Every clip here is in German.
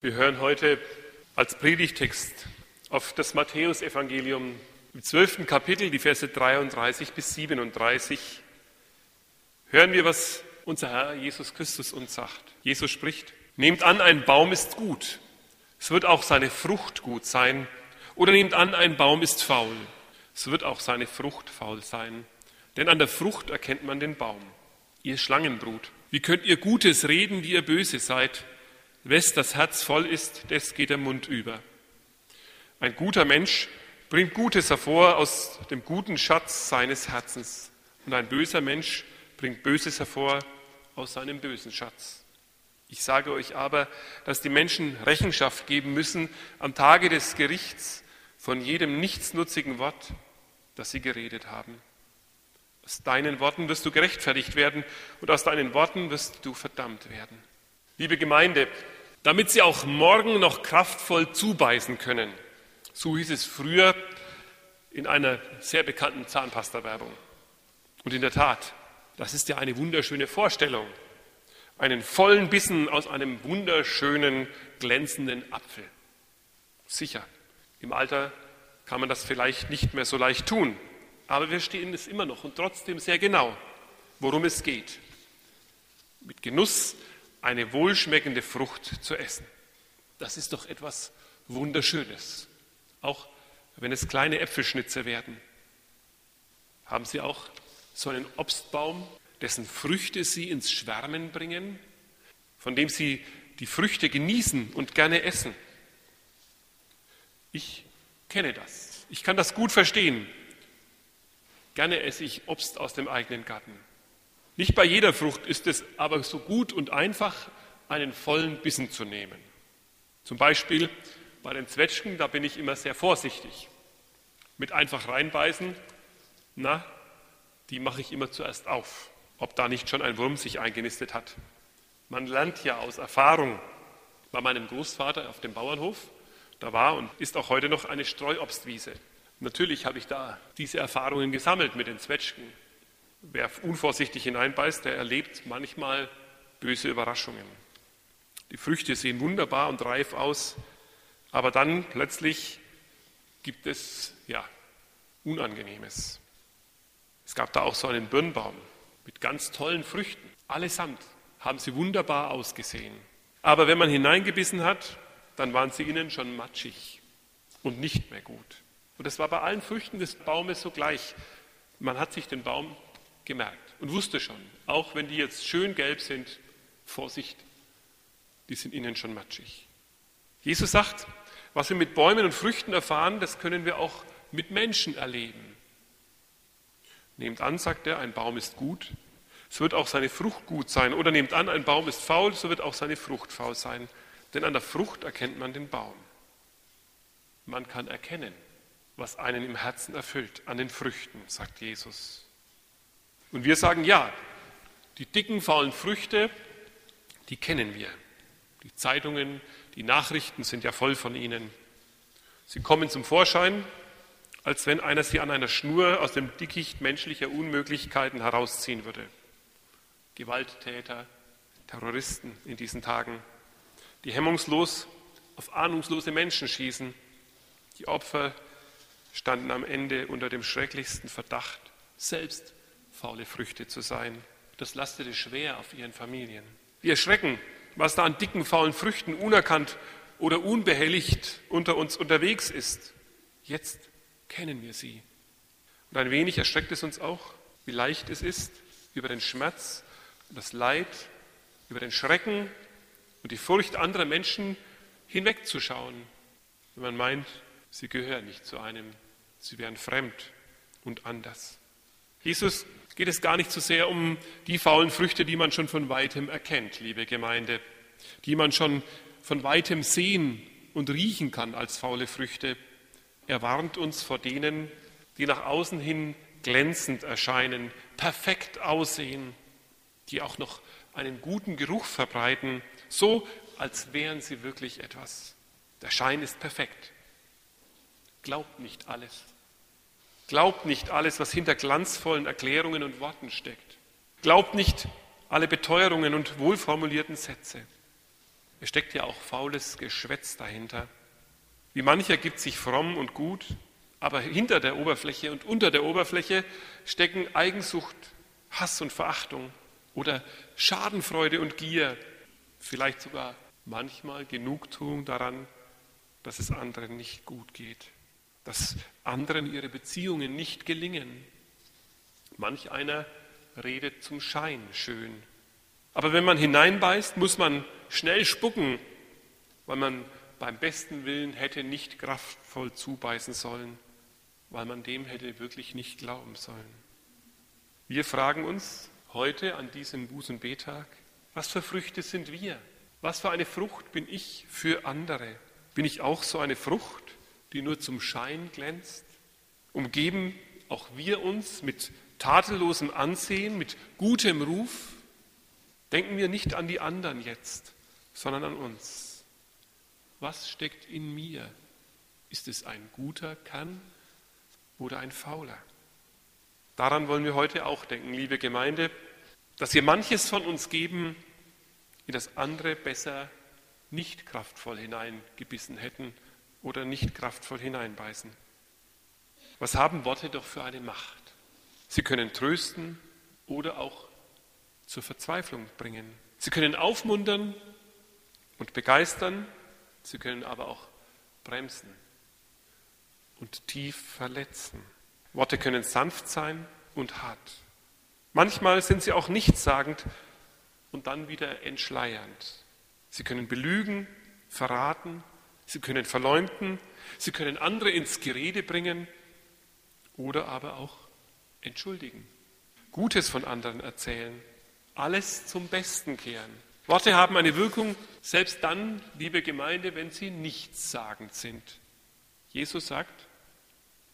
Wir hören heute als Predigtext auf das Matthäusevangelium im zwölften Kapitel, die Verse 33 bis 37. Hören wir, was unser Herr Jesus Christus uns sagt. Jesus spricht, nehmt an, ein Baum ist gut. Es wird auch seine Frucht gut sein. Oder nehmt an, ein Baum ist faul. Es wird auch seine Frucht faul sein. Denn an der Frucht erkennt man den Baum. Ihr Schlangenbrut, wie könnt ihr Gutes reden, die ihr böse seid? Wes das Herz voll ist, des geht der Mund über. Ein guter Mensch bringt Gutes hervor aus dem guten Schatz seines Herzens. Und ein böser Mensch bringt Böses hervor aus seinem bösen Schatz. Ich sage euch aber, dass die Menschen Rechenschaft geben müssen am Tage des Gerichts von jedem nichtsnutzigen Wort, das sie geredet haben. Aus deinen Worten wirst du gerechtfertigt werden und aus deinen Worten wirst du verdammt werden. Liebe Gemeinde, damit sie auch morgen noch kraftvoll zubeißen können. So hieß es früher in einer sehr bekannten Zahnpasta-Werbung. Und in der Tat, das ist ja eine wunderschöne Vorstellung. Einen vollen Bissen aus einem wunderschönen, glänzenden Apfel. Sicher, im Alter kann man das vielleicht nicht mehr so leicht tun, aber wir stehen es immer noch und trotzdem sehr genau, worum es geht. Mit Genuss eine wohlschmeckende Frucht zu essen. Das ist doch etwas Wunderschönes, auch wenn es kleine Äpfelschnitze werden. Haben Sie auch so einen Obstbaum, dessen Früchte Sie ins Schwärmen bringen, von dem Sie die Früchte genießen und gerne essen? Ich kenne das. Ich kann das gut verstehen. Gerne esse ich Obst aus dem eigenen Garten. Nicht bei jeder Frucht ist es aber so gut und einfach, einen vollen Bissen zu nehmen. Zum Beispiel bei den Zwetschgen, da bin ich immer sehr vorsichtig. Mit einfach reinbeißen, na, die mache ich immer zuerst auf, ob da nicht schon ein Wurm sich eingenistet hat. Man lernt ja aus Erfahrung. Bei meinem Großvater auf dem Bauernhof, da war und ist auch heute noch eine Streuobstwiese. Natürlich habe ich da diese Erfahrungen gesammelt mit den Zwetschgen, Wer unvorsichtig hineinbeißt, der erlebt manchmal böse Überraschungen. Die Früchte sehen wunderbar und reif aus, aber dann plötzlich gibt es ja Unangenehmes. Es gab da auch so einen Birnbaum mit ganz tollen Früchten. Allesamt haben sie wunderbar ausgesehen. Aber wenn man hineingebissen hat, dann waren sie innen schon matschig und nicht mehr gut. Und das war bei allen Früchten des Baumes so gleich. Man hat sich den Baum gemerkt und wusste schon, auch wenn die jetzt schön gelb sind, Vorsicht, die sind innen schon matschig. Jesus sagt, was wir mit Bäumen und Früchten erfahren, das können wir auch mit Menschen erleben. Nehmt an, sagt er, ein Baum ist gut, so wird auch seine Frucht gut sein. Oder nehmt an, ein Baum ist faul, so wird auch seine Frucht faul sein. Denn an der Frucht erkennt man den Baum. Man kann erkennen, was einen im Herzen erfüllt, an den Früchten, sagt Jesus. Und wir sagen, ja, die dicken, faulen Früchte, die kennen wir. Die Zeitungen, die Nachrichten sind ja voll von ihnen. Sie kommen zum Vorschein, als wenn einer sie an einer Schnur aus dem Dickicht menschlicher Unmöglichkeiten herausziehen würde. Gewalttäter, Terroristen in diesen Tagen, die hemmungslos auf ahnungslose Menschen schießen. Die Opfer standen am Ende unter dem schrecklichsten Verdacht, selbst faule Früchte zu sein. Das lastete schwer auf ihren Familien. Wir erschrecken, was da an dicken, faulen Früchten unerkannt oder unbehelligt unter uns unterwegs ist. Jetzt kennen wir sie. Und ein wenig erschreckt es uns auch, wie leicht es ist, über den Schmerz und das Leid, über den Schrecken und die Furcht anderer Menschen hinwegzuschauen, wenn man meint, sie gehören nicht zu einem, sie wären fremd und anders. Jesus geht es gar nicht so sehr um die faulen Früchte, die man schon von weitem erkennt, liebe Gemeinde, die man schon von weitem sehen und riechen kann als faule Früchte. Er warnt uns vor denen, die nach außen hin glänzend erscheinen, perfekt aussehen, die auch noch einen guten Geruch verbreiten, so als wären sie wirklich etwas. Der Schein ist perfekt. Glaubt nicht alles. Glaubt nicht alles, was hinter glanzvollen Erklärungen und Worten steckt. Glaubt nicht alle Beteuerungen und wohlformulierten Sätze. Es steckt ja auch faules Geschwätz dahinter. Wie mancher gibt sich fromm und gut, aber hinter der Oberfläche und unter der Oberfläche stecken Eigensucht, Hass und Verachtung oder Schadenfreude und Gier, vielleicht sogar manchmal Genugtuung daran, dass es anderen nicht gut geht, dass anderen ihre Beziehungen nicht gelingen. Manch einer redet zum Schein schön. Aber wenn man hineinbeißt, muss man schnell spucken, weil man beim besten Willen hätte nicht kraftvoll zubeißen sollen, weil man dem hätte wirklich nicht glauben sollen. Wir fragen uns heute an diesem Busenbetag, was für Früchte sind wir? Was für eine Frucht bin ich für andere? Bin ich auch so eine Frucht, die nur zum Schein glänzt? Umgeben auch wir uns mit tadellosem Ansehen, mit gutem Ruf? Denken wir nicht an die anderen jetzt, sondern an uns. Was steckt in mir? Ist es ein guter Kern oder ein fauler? Daran wollen wir heute auch denken, liebe Gemeinde, dass wir manches von uns geben, in das andere besser nicht kraftvoll hineingebissen hätten oder nicht kraftvoll hineinbeißen. Was haben Worte doch für eine Macht? Sie können trösten oder auch zur Verzweiflung bringen. Sie können aufmuntern und begeistern, sie können aber auch bremsen und tief verletzen. Worte können sanft sein und hart. Manchmal sind sie auch nichtssagend und dann wieder entschleiernd. Sie können belügen, verraten, sie können verleumden, sie können andere ins Gerede bringen oder aber auch entschuldigen, Gutes von anderen erzählen, alles zum Besten kehren. Worte haben eine Wirkung, selbst dann, liebe Gemeinde, wenn sie nichtssagend sind. Jesus sagt,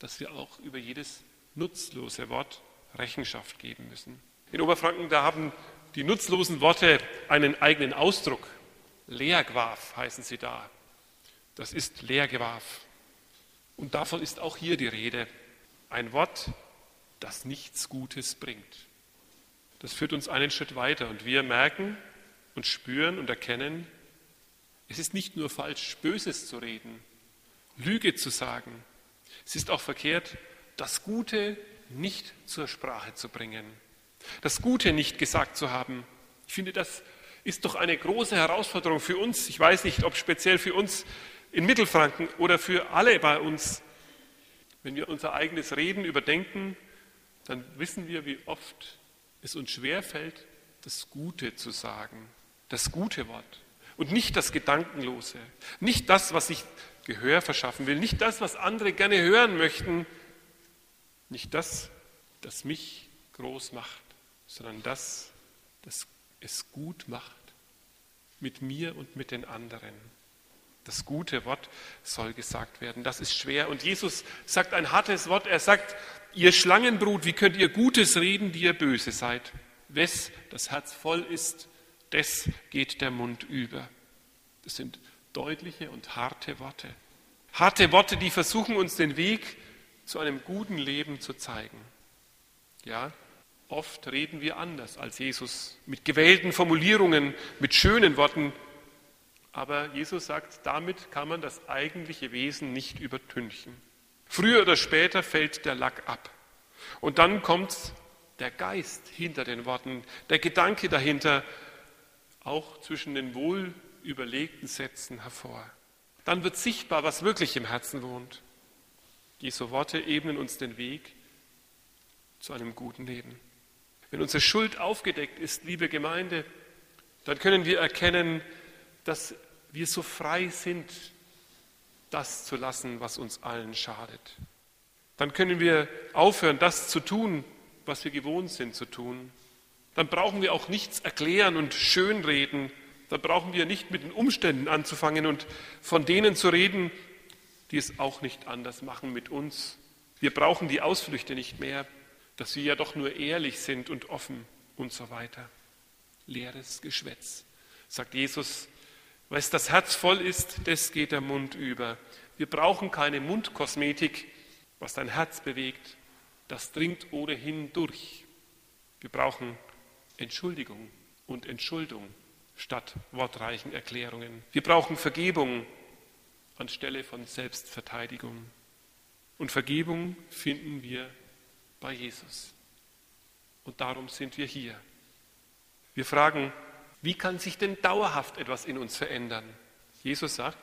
dass wir auch über jedes nutzlose Wort Rechenschaft geben müssen. In Oberfranken, da haben die nutzlosen Worte einen eigenen Ausdruck. Leergwaf heißen sie da. Das ist Leergwaf. Und davon ist auch hier die Rede. Ein Wort, das nichts Gutes bringt. Das führt uns einen Schritt weiter und wir merken und spüren und erkennen, es ist nicht nur falsch, Böses zu reden, Lüge zu sagen. Es ist auch verkehrt, das Gute nicht zur Sprache zu bringen, das Gute nicht gesagt zu haben. Ich finde, das ist doch eine große Herausforderung für uns. Ich weiß nicht, ob speziell für uns in Mittelfranken oder für alle bei uns. Wenn wir unser eigenes Reden überdenken, dann wissen wir, wie oft es uns schwerfällt, das Gute zu sagen, das gute Wort und nicht das Gedankenlose, nicht das, was sich Gehör verschaffen will, nicht das, was andere gerne hören möchten, nicht das, das mich groß macht, sondern das, das es gut macht mit mir und mit den anderen. Das gute Wort soll gesagt werden. Das ist schwer. Und Jesus sagt ein hartes Wort. Er sagt, ihr Schlangenbrut, wie könnt ihr Gutes reden, die ihr böse seid? Wes das Herz voll ist, des geht der Mund über. Das sind deutliche und harte Worte. Harte Worte, die versuchen uns den Weg zu einem guten Leben zu zeigen. Ja, oft reden wir anders als Jesus, mit gewählten Formulierungen, mit schönen Worten, aber Jesus sagt, damit kann man das eigentliche Wesen nicht übertünchen. Früher oder später fällt der Lack ab. Und dann kommt der Geist hinter den Worten, der Gedanke dahinter, auch zwischen den wohl überlegten Sätzen hervor. Dann wird sichtbar, was wirklich im Herzen wohnt. Jesu Worte ebnen uns den Weg zu einem guten Leben. Wenn unsere Schuld aufgedeckt ist, liebe Gemeinde, dann können wir erkennen, dass wir so frei sind, das zu lassen, was uns allen schadet. Dann können wir aufhören, das zu tun, was wir gewohnt sind zu tun. Dann brauchen wir auch nichts erklären und schönreden. Dann brauchen wir nicht mit den Umständen anzufangen und von denen zu reden, die es auch nicht anders machen mit uns. Wir brauchen die Ausflüchte nicht mehr, dass wir ja doch nur ehrlich sind und offen und so weiter. Leeres Geschwätz, sagt Jesus was das Herz voll ist, das geht der Mund über. Wir brauchen keine Mundkosmetik. Was dein Herz bewegt, das dringt ohnehin durch. Wir brauchen Entschuldigung und Entschuldung statt wortreichen Erklärungen. Wir brauchen Vergebung anstelle von Selbstverteidigung. Und Vergebung finden wir bei Jesus. Und darum sind wir hier. Wir fragen, wie kann sich denn dauerhaft etwas in uns verändern? Jesus sagt,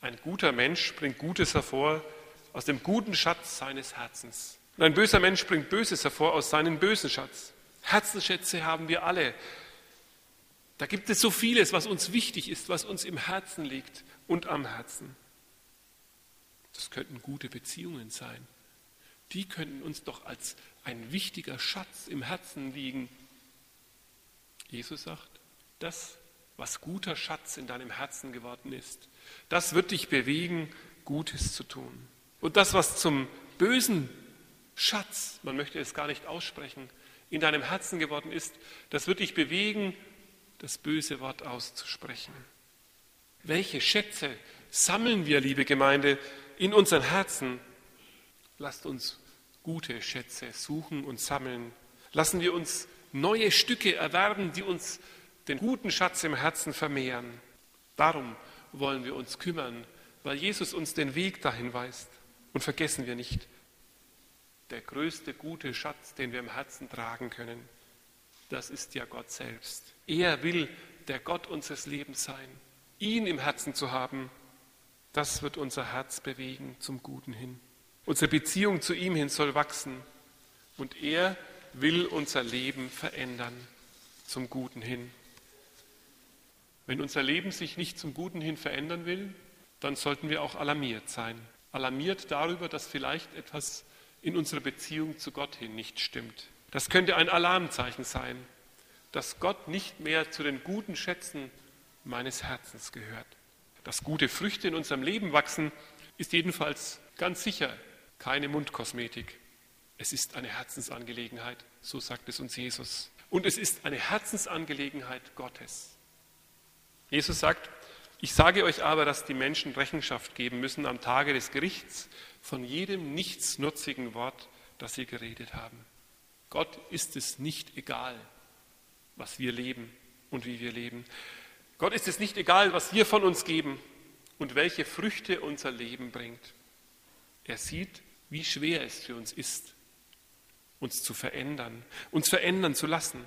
ein guter Mensch bringt Gutes hervor aus dem guten Schatz seines Herzens. Und ein böser Mensch bringt Böses hervor aus seinem bösen Schatz. Herzensschätze haben wir alle. Da gibt es so vieles, was uns wichtig ist, was uns im Herzen liegt und am Herzen. Das könnten gute Beziehungen sein. Die könnten uns doch als ein wichtiger Schatz im Herzen liegen. Jesus sagt, das, was guter Schatz in deinem Herzen geworden ist, das wird dich bewegen, Gutes zu tun. Und das, was zum bösen Schatz, man möchte es gar nicht aussprechen, in deinem Herzen geworden ist, das wird dich bewegen, das böse Wort auszusprechen. Welche Schätze sammeln wir, liebe Gemeinde, in unseren Herzen? Lasst uns gute Schätze suchen und sammeln. Lassen wir uns neue Stücke erwerben, die uns den guten Schatz im Herzen vermehren. Darum wollen wir uns kümmern, weil Jesus uns den Weg dahin weist. Und vergessen wir nicht, der größte gute Schatz, den wir im Herzen tragen können, das ist ja Gott selbst. Er will der Gott unseres Lebens sein. Ihn im Herzen zu haben, das wird unser Herz bewegen zum Guten hin. Unsere Beziehung zu ihm hin soll wachsen und er will unser Leben verändern zum Guten hin. Wenn unser Leben sich nicht zum Guten hin verändern will, dann sollten wir auch alarmiert sein. Alarmiert darüber, dass vielleicht etwas in unserer Beziehung zu Gott hin nicht stimmt. Das könnte ein Alarmzeichen sein, dass Gott nicht mehr zu den guten Schätzen meines Herzens gehört. Dass gute Früchte in unserem Leben wachsen, ist jedenfalls ganz sicher keine Mundkosmetik. Es ist eine Herzensangelegenheit, so sagt es uns Jesus. Und es ist eine Herzensangelegenheit Gottes. Jesus sagt, ich sage euch aber, dass die Menschen Rechenschaft geben müssen am Tage des Gerichts von jedem nichtsnutzigen Wort, das sie geredet haben. Gott ist es nicht egal, was wir leben und wie wir leben. Gott ist es nicht egal, was wir von uns geben und welche Früchte unser Leben bringt. Er sieht, wie schwer es für uns ist, uns zu verändern, uns verändern zu lassen.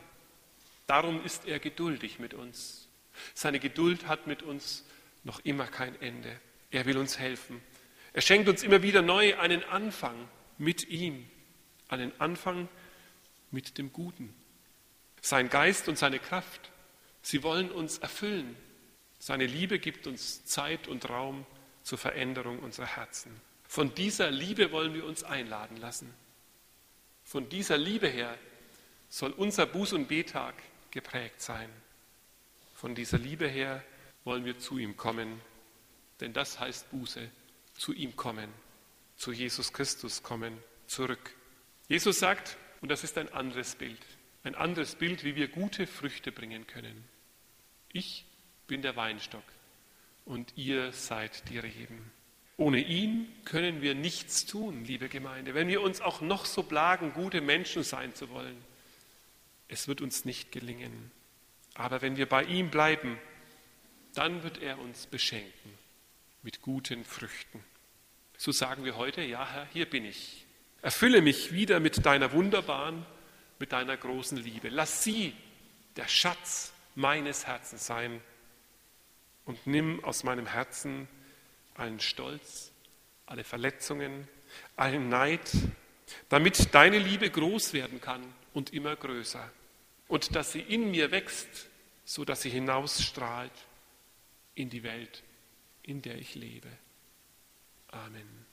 Darum ist er geduldig mit uns. Seine Geduld hat mit uns noch immer kein Ende. Er will uns helfen. Er schenkt uns immer wieder neu einen Anfang mit ihm, einen Anfang mit dem Guten. Sein Geist und seine Kraft, sie wollen uns erfüllen. Seine Liebe gibt uns Zeit und Raum zur Veränderung unserer Herzen. Von dieser Liebe wollen wir uns einladen lassen. Von dieser Liebe her soll unser Buß- und Betag geprägt sein. Von dieser Liebe her wollen wir zu ihm kommen, denn das heißt Buße, zu ihm kommen, zu Jesus Christus kommen, zurück. Jesus sagt, und das ist ein anderes Bild, ein anderes Bild, wie wir gute Früchte bringen können. Ich bin der Weinstock und ihr seid die Reben. Ohne ihn können wir nichts tun, liebe Gemeinde, wenn wir uns auch noch so plagen, gute Menschen sein zu wollen. Es wird uns nicht gelingen. Aber wenn wir bei ihm bleiben, dann wird er uns beschenken mit guten Früchten. So sagen wir heute, ja Herr, hier bin ich. Erfülle mich wieder mit deiner wunderbaren, mit deiner großen Liebe. Lass sie der Schatz meines Herzens sein und nimm aus meinem Herzen allen Stolz, alle Verletzungen, allen Neid, damit deine Liebe groß werden kann und immer größer und dass sie in mir wächst, so dass sie hinausstrahlt in die Welt, in der ich lebe. Amen.